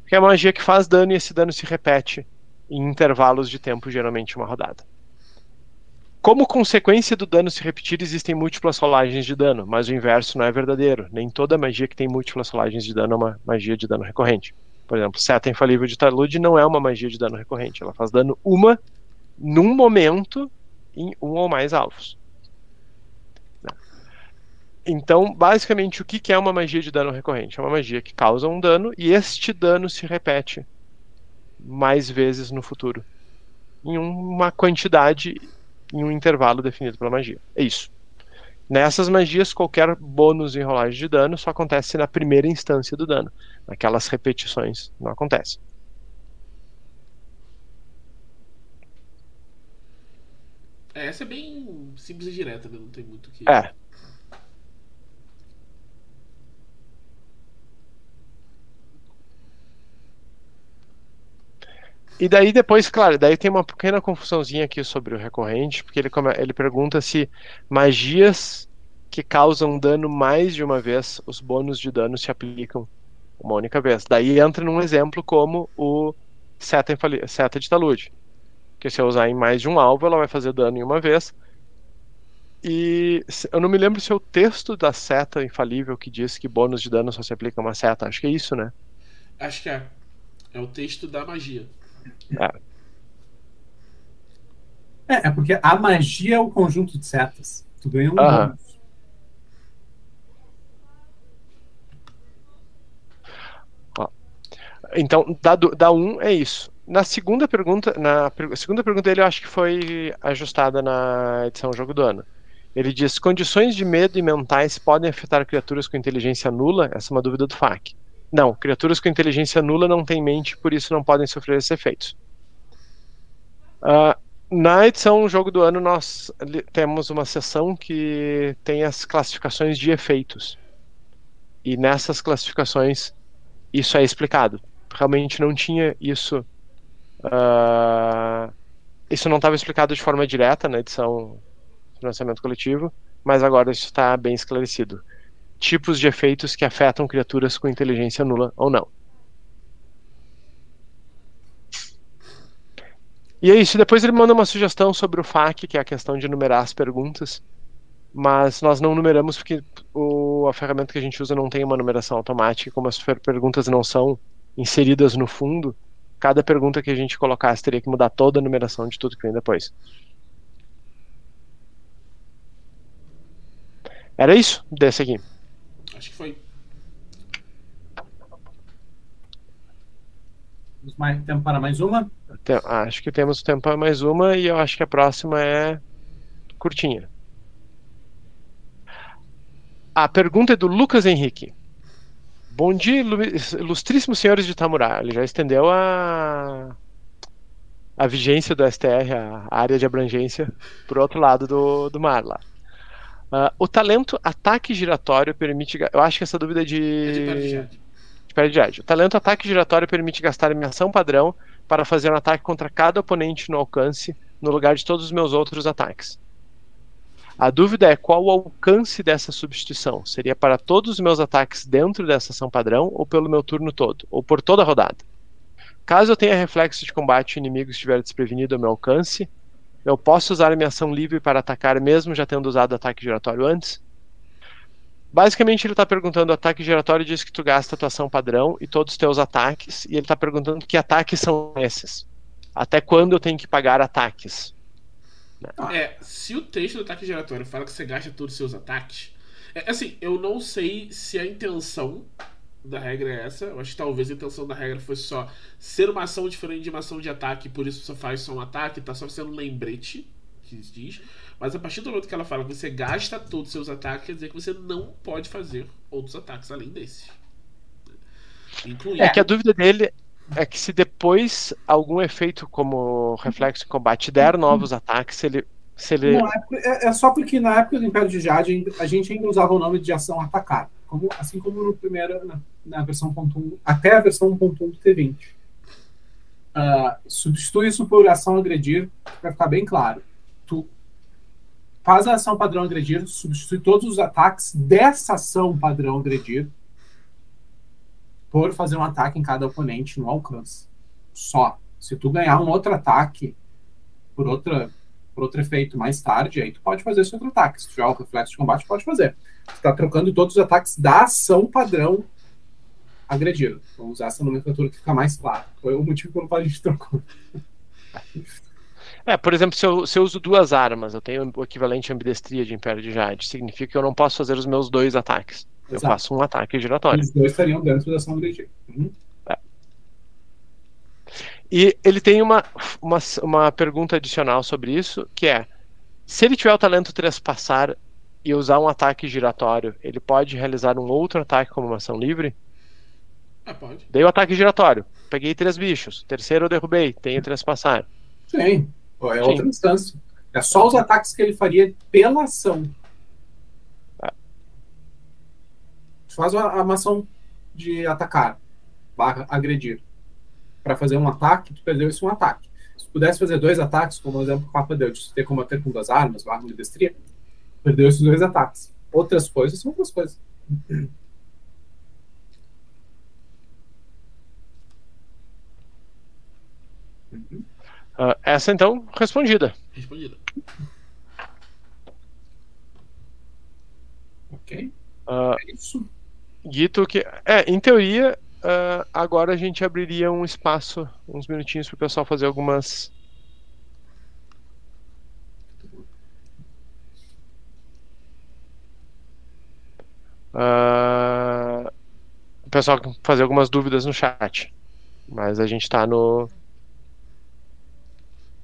Que é uma magia que faz dano e esse dano se repete em intervalos de tempo, geralmente uma rodada. Como consequência do dano se repetir, existem múltiplas rolagens de dano, mas o inverso não é verdadeiro. Nem toda magia que tem múltiplas rolagens de dano é uma magia de dano recorrente. Por exemplo, Seta Infalível de Talude não é uma magia de dano recorrente. Ela faz dano uma num momento em um ou mais alvos. Então, basicamente, o que é uma magia de dano recorrente? É uma magia que causa um dano e este dano se repete mais vezes no futuro. Em uma quantidade em um intervalo definido pela magia. É isso. Nessas magias, qualquer bônus em rolagem de dano só acontece na primeira instância do dano. Naquelas repetições não acontece. É, essa é bem simples e direta, né? Não tem muito o que. É. E daí depois, claro, daí tem uma pequena confusãozinha aqui sobre o recorrente, porque ele, ele pergunta se magias que causam dano mais de uma vez, os bônus de dano se aplicam uma única vez. Daí entra num exemplo como o seta, seta de talude, que se eu usar em mais de um alvo, ela vai fazer dano em uma vez. E eu não me lembro se é o texto da seta infalível que diz que bônus de dano só se aplica a uma seta. Acho que é isso, né? Acho que é. É o texto da magia. É. é, é porque a magia é o conjunto de setas. Tu ganha um Aham. Então, da, da 1 um é isso. Na segunda pergunta, na segunda pergunta dele eu acho que foi ajustada na edição Jogo do Ano. Ele diz: condições de medo e mentais podem afetar criaturas com inteligência nula? Essa é uma dúvida do FAQ. Não, criaturas com inteligência nula não têm mente, por isso não podem sofrer esses efeitos. Uh, na edição Jogo do Ano, nós temos uma seção que tem as classificações de efeitos. E nessas classificações, isso é explicado. Realmente não tinha isso. Uh, isso não estava explicado de forma direta na edição Financiamento Coletivo, mas agora isso está bem esclarecido tipos de efeitos que afetam criaturas com inteligência nula ou não. E é isso. Depois ele manda uma sugestão sobre o FAQ, que é a questão de numerar as perguntas. Mas nós não numeramos porque o, a ferramenta que a gente usa não tem uma numeração automática. Como as perguntas não são inseridas no fundo, cada pergunta que a gente colocasse teria que mudar toda a numeração de tudo que vem depois. Era isso desse aqui. Acho que foi. Temos mais tempo para mais uma? Acho que temos tempo para mais uma e eu acho que a próxima é curtinha. A pergunta é do Lucas Henrique. Bom dia, ilustríssimos senhores de Tamurá. Ele já estendeu a, a vigência do STR, a área de abrangência, para o outro lado do, do mar lá. Uh, o talento ataque giratório permite. Eu acho que essa dúvida é de. É de de O talento ataque giratório permite gastar minha ação padrão para fazer um ataque contra cada oponente no alcance, no lugar de todos os meus outros ataques. A dúvida é qual o alcance dessa substituição? Seria para todos os meus ataques dentro dessa ação padrão ou pelo meu turno todo, ou por toda a rodada? Caso eu tenha reflexo de combate e o inimigo estiver desprevenido ao meu alcance, eu posso usar a minha ação livre para atacar mesmo já tendo usado ataque giratório antes? basicamente ele está perguntando: ataque giratório diz que tu gasta a tua ação padrão e todos os teus ataques, e ele está perguntando que ataques são esses. Até quando eu tenho que pagar ataques? É, se o texto do ataque giratório fala que você gasta todos os seus ataques, é, assim, eu não sei se a intenção da regra é essa. Eu acho que talvez a intenção da regra fosse só ser uma ação diferente de uma ação de ataque, por isso você faz só um ataque, tá só sendo um lembrete, que diz. Mas a partir do momento que ela fala que você gasta todos os seus ataques, quer dizer que você não pode fazer outros ataques além desses. Incluindo... É que a dúvida dele é que se depois algum efeito como reflexo em combate der novos ataques, se ele. Se ele... Não, é, é, é, só porque na época do Império de Jade a gente ainda usava o nome de ação atacar. Como, assim como no primeiro, na, na versão 1.1, até a versão 1.1 do T20. Uh, substitui isso por ação agredir, para ficar bem claro. Tu faz a ação padrão agredir, substitui todos os ataques dessa ação padrão agredir por fazer um ataque em cada oponente no alcance. Só. Se tu ganhar um outro ataque por, outra, por outro efeito mais tarde, aí tu pode fazer esse outro ataque. Se tiver o reflexo de combate, pode fazer. Tu está trocando todos os ataques da ação padrão agredido. Vamos usar essa nomenclatura que fica mais claro. Foi o motivo pelo qual a gente trocou. É, por exemplo, se eu, se eu uso duas armas, eu tenho o equivalente a ambidestria de Império de Jade, significa que eu não posso fazer os meus dois ataques. Eu faço um ataque giratório. Os dois estariam dentro da ação agressiva. Uhum. É. E ele tem uma, uma, uma pergunta adicional sobre isso, que é: se ele tiver o talento trespassar e usar um ataque giratório, ele pode realizar um outro ataque como uma ação livre? Ah, pode. Dei o ataque giratório. Peguei três bichos. Terceiro eu derrubei. Tenho trespassar. Sim. É Sim. outra instância. É só os ataques que ele faria pela ação. Faz uma, uma ação de atacar, barra agredir. Para fazer um ataque, tu perdeu esse um ataque. Se pudesse fazer dois ataques, como o exemplo que o Papa deu, de ter combater com duas armas, barra de destria, perdeu esses dois ataques. Outras coisas são outras coisas. Uh, essa então, respondida. Respondida. Ok. Uh, é isso. Dito que. É, em teoria, uh, agora a gente abriria um espaço, uns minutinhos para o pessoal fazer algumas. Uh, o pessoal fazer algumas dúvidas no chat. Mas a gente está no.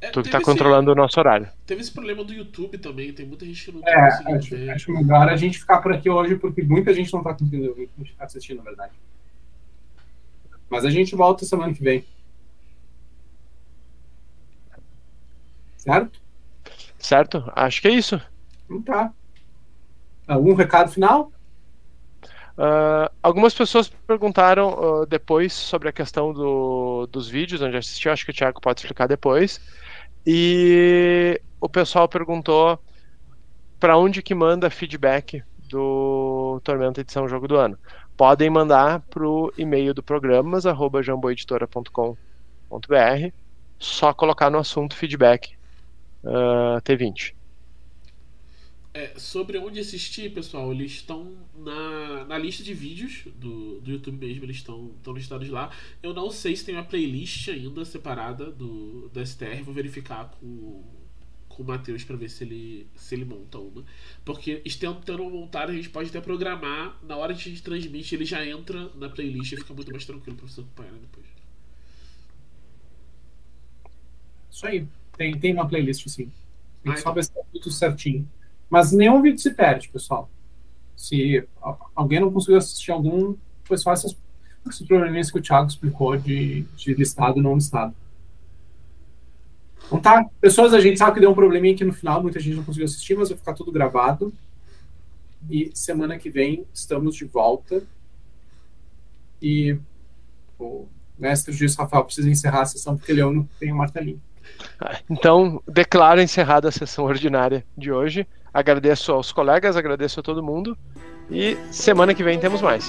É, tu que tá controlando esse, o nosso horário. Teve esse problema do YouTube também, tem muita gente que não tá é, conseguindo acho, ver. Acho melhor a gente ficar por aqui hoje, porque muita gente não tá conseguindo assistir, na verdade. Mas a gente volta semana que vem. Certo? Certo, acho que é isso. Então tá. Algum recado final? Uh, algumas pessoas perguntaram uh, depois sobre a questão do, dos vídeos onde assistiu, acho que o Thiago pode explicar depois. E o pessoal perguntou para onde que manda feedback do Tormenta Edição Jogo do Ano. Podem mandar para o e-mail do programas, arroba jamboeditora.com.br, só colocar no assunto feedback uh, T20. É, sobre onde assistir, pessoal, eles estão na, na lista de vídeos do, do YouTube mesmo, eles estão, listados lá. Eu não sei se tem uma playlist ainda separada do, do STR, vou verificar com, com o Matheus para ver se ele, se ele monta uma. Porque tentando montar, a gente pode até programar, na hora que a gente transmite, ele já entra na playlist e fica muito mais tranquilo para você acompanhar depois. Isso aí, tem, tem uma playlist sim. Tem ah, só então. ver se tudo certinho. Mas nenhum vídeo se perde, pessoal. Se alguém não conseguiu assistir algum, foi só essas, esses probleminhas que o Thiago explicou de, de listado e não listado. Então tá, pessoas, a gente sabe que deu um probleminha aqui no final, muita gente não conseguiu assistir, mas vai ficar tudo gravado. E semana que vem estamos de volta. E o mestre Gis Rafael precisa encerrar a sessão porque ele é tem o martelinho. Então, declaro encerrada a sessão ordinária de hoje. Agradeço aos colegas, agradeço a todo mundo. E semana que vem temos mais.